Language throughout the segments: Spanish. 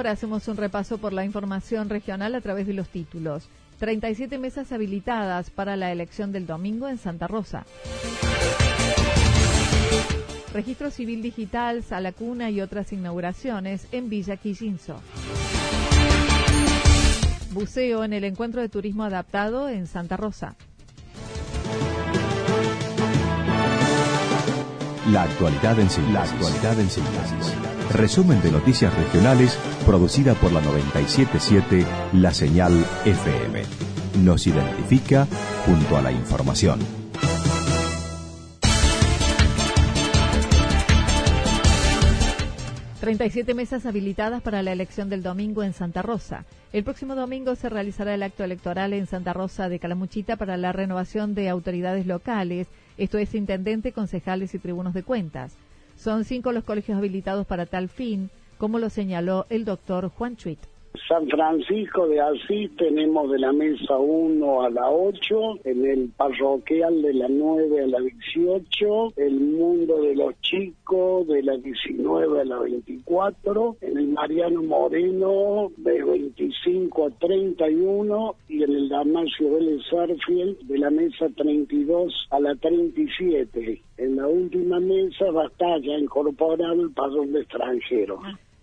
Ahora hacemos un repaso por la información regional a través de los títulos. 37 mesas habilitadas para la elección del domingo en Santa Rosa. Registro Civil Digital, Sala Cuna y otras inauguraciones en Villa Quillinzo. Buceo en el encuentro de turismo adaptado en Santa Rosa. La actualidad en síntesis. La actualidad en síntesis. Resumen de noticias regionales producida por la 977 La Señal FM. Nos identifica junto a la información. ...37 mesas habilitadas para la elección del domingo en Santa Rosa. El próximo domingo se realizará el acto electoral en Santa Rosa de Calamuchita para la renovación de autoridades locales, esto es intendente, concejales y tribunos de cuentas. Son cinco los colegios habilitados para tal fin, como lo señaló el doctor Juan Chuit. San Francisco de Asís tenemos de la mesa 1 a la 8, en el parroquial de la 9 a la 18, el mundo de los chicos de la 19 a la 24, en el Mariano Moreno de 25 a 31 y en el Damasio Vélez Sarfield de la mesa 32 a la 37. En la última mesa batalla incorporar el padrón de extranjero.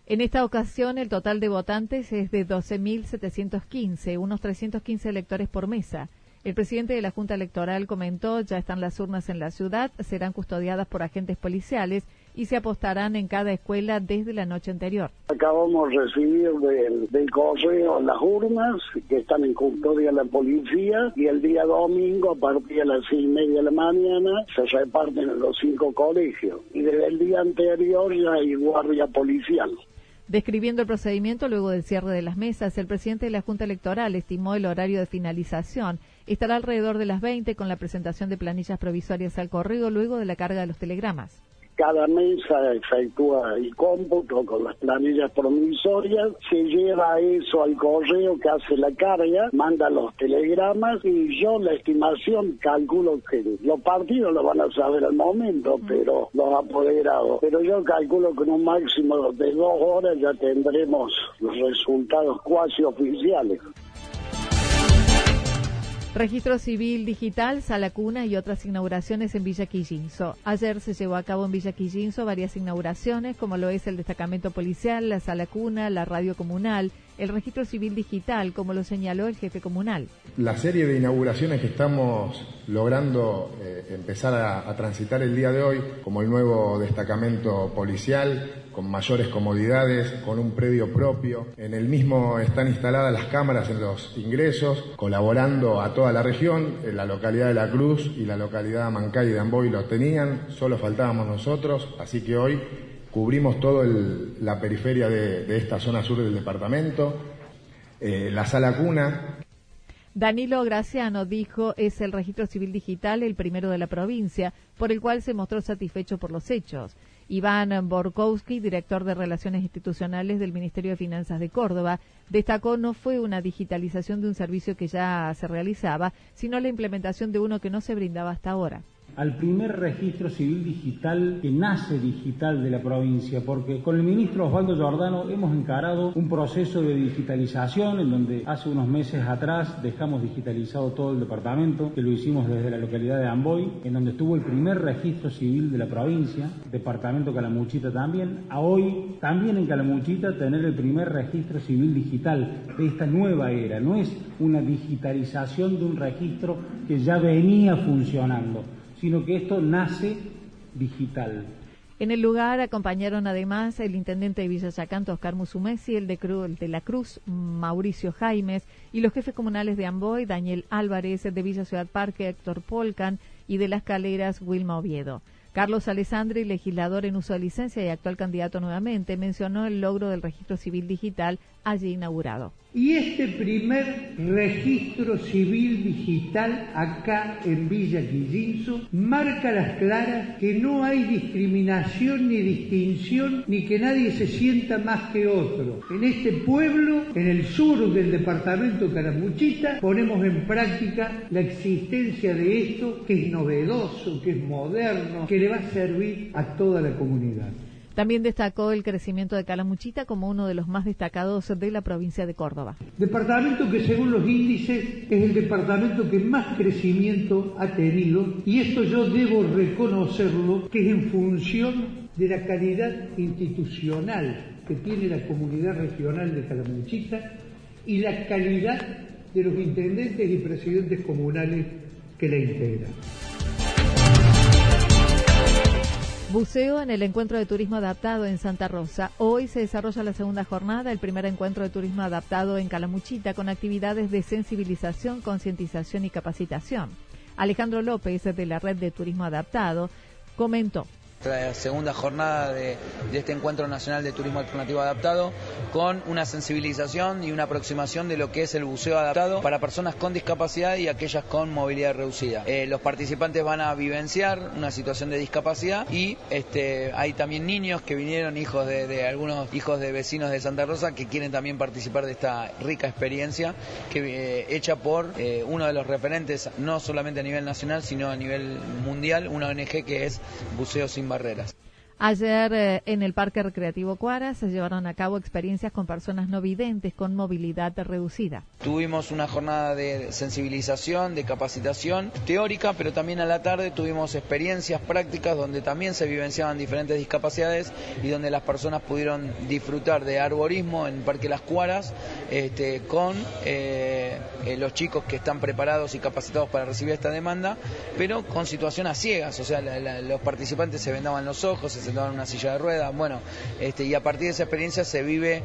En esta ocasión, el total de votantes es de 12.715, unos 315 electores por mesa. El presidente de la Junta Electoral comentó, ya están las urnas en la ciudad, serán custodiadas por agentes policiales y se apostarán en cada escuela desde la noche anterior. Acabamos de recibir del, correo las urnas que están en custodia de la policía y el día domingo a partir de las seis y media de la mañana se reparten en los cinco colegios y desde el día anterior ya hay guardia policial. Describiendo el procedimiento luego del cierre de las mesas, el presidente de la Junta Electoral estimó el horario de finalización. Estará alrededor de las 20 con la presentación de planillas provisorias al correo luego de la carga de los telegramas cada mesa efectúa el cómputo con las planillas promisorias, se lleva eso al correo que hace la carga, manda los telegramas y yo la estimación calculo que los partidos lo van a saber al momento, pero los apoderados. Pero yo calculo que en un máximo de dos horas ya tendremos los resultados cuasi oficiales. Registro Civil Digital, Sala Cuna y otras inauguraciones en Villa Quillinzo. Ayer se llevó a cabo en Villa Quillinzo varias inauguraciones, como lo es el destacamento policial, la Sala Cuna, la radio comunal, el registro civil digital, como lo señaló el jefe comunal. La serie de inauguraciones que estamos logrando eh, empezar a, transitar el día de hoy, como el nuevo destacamento policial, con mayores comodidades, con un predio propio. En el mismo están instaladas las cámaras en los ingresos, colaborando a toda la región. En la localidad de La Cruz y la localidad de Mancay de Amboy lo tenían, solo faltábamos nosotros, así que hoy cubrimos toda la periferia de, esta zona sur del departamento, eh, la sala cuna. Danilo Graciano dijo es el registro civil digital el primero de la provincia, por el cual se mostró satisfecho por los hechos. Iván Borkowski, director de Relaciones Institucionales del Ministerio de Finanzas de Córdoba, destacó no fue una digitalización de un servicio que ya se realizaba, sino la implementación de uno que no se brindaba hasta ahora al primer registro civil digital que nace digital de la provincia, porque con el ministro Osvaldo Giordano hemos encarado un proceso de digitalización en donde hace unos meses atrás dejamos digitalizado todo el departamento, que lo hicimos desde la localidad de Amboy, en donde estuvo el primer registro civil de la provincia, departamento Calamuchita también, a hoy también en Calamuchita tener el primer registro civil digital de esta nueva era, no es una digitalización de un registro que ya venía funcionando, sino que esto nace digital. En el lugar acompañaron además el intendente de Villa Yacanto, Oscar Musumesi, el de, el de la Cruz, Mauricio Jaimes, y los jefes comunales de Amboy, Daniel Álvarez, de Villa Ciudad Parque, Héctor Polcan, y de las Caleras, Wilma Oviedo. Carlos Alessandri, legislador en uso de licencia y actual candidato nuevamente, mencionó el logro del registro civil digital allí inaugurado. Y este primer registro civil digital acá en Villa Quillinzo marca las claras que no hay discriminación ni distinción ni que nadie se sienta más que otro. En este pueblo, en el sur del departamento Caramuchita, ponemos en práctica la existencia de esto que es novedoso, que es moderno, que le va a servir a toda la comunidad. También destacó el crecimiento de Calamuchita como uno de los más destacados de la provincia de Córdoba. Departamento que según los índices es el departamento que más crecimiento ha tenido y esto yo debo reconocerlo que es en función de la calidad institucional que tiene la comunidad regional de Calamuchita y la calidad de los intendentes y presidentes comunales que la integran. Buceo en el encuentro de turismo adaptado en Santa Rosa. Hoy se desarrolla la segunda jornada, el primer encuentro de turismo adaptado en Calamuchita, con actividades de sensibilización, concientización y capacitación. Alejandro López, de la Red de Turismo Adaptado, comentó la segunda jornada de, este Encuentro Nacional de Turismo Alternativo Adaptado con una sensibilización y una aproximación de lo que es el buceo adaptado para personas con discapacidad y aquellas con movilidad reducida. Eh, los participantes van a vivenciar una situación de discapacidad y este, hay también niños que vinieron, hijos de, algunos hijos de vecinos de Santa Rosa, que quieren también participar de esta rica experiencia que, eh, hecha por eh, uno de los referentes, no solamente a nivel nacional, sino a nivel mundial, una ONG que es Buceo Sin barreras. Ayer eh, en el Parque Recreativo Cuara se llevaron a cabo experiencias con personas no videntes con movilidad reducida. Tuvimos una jornada de sensibilización, de capacitación teórica, pero también a la tarde tuvimos experiencias prácticas donde también se vivenciaban diferentes discapacidades y donde las personas pudieron disfrutar de arborismo en Parque Las Cuaras este, con eh, eh, los chicos que están preparados y capacitados para recibir esta demanda, pero con situaciones ciegas, o sea, los participantes se vendaban los ojos, sentaban en una silla de ruedas, bueno, este, y a partir de esa experiencia se vive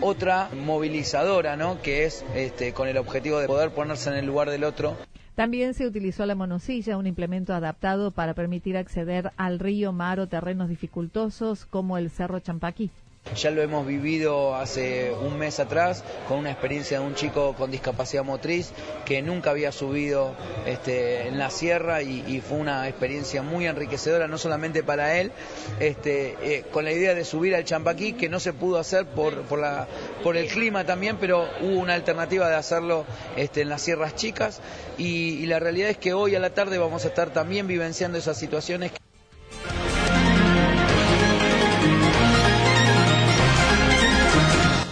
otra movilizadora, ¿no? Que es este, con el objetivo de poder ponerse en el lugar del otro. También se utilizó la monosilla, un implemento adaptado para permitir acceder al río, mar o terrenos dificultosos como el Cerro Champaquí. Ya lo hemos vivido hace un mes atrás con una experiencia de un chico con discapacidad motriz que nunca había subido este, en la sierra y, fue una experiencia muy enriquecedora, no solamente para él, este, eh, con la idea de subir al Champaquí, que no se pudo hacer por, por, la, por el clima también, pero hubo una alternativa de hacerlo este, en las sierras chicas y, y la realidad es que hoy a la tarde vamos a estar también vivenciando esas situaciones.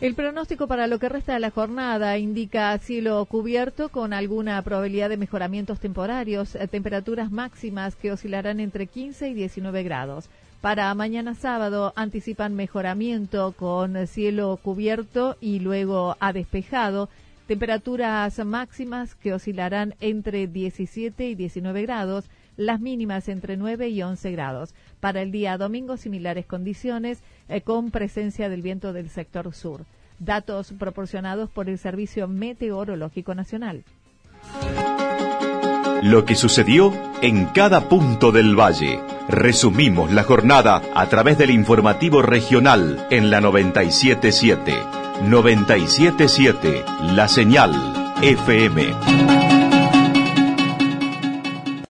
El pronóstico para lo que resta de la jornada indica cielo cubierto con alguna probabilidad de mejoramientos temporarios, eh, temperaturas máximas que oscilarán entre 15 y 19 grados. Para mañana sábado anticipan mejoramiento con cielo cubierto y luego a despejado, temperaturas máximas que oscilarán entre 17 y 19 grados, las mínimas entre 9 y 11 grados. Para el día domingo, similares condiciones, eh, con presencia del viento del sector sur. Datos proporcionados por el Servicio Meteorológico Nacional. Lo que sucedió en cada punto del valle. Resumimos la jornada a través del informativo regional en la 977. 977, la señal FM.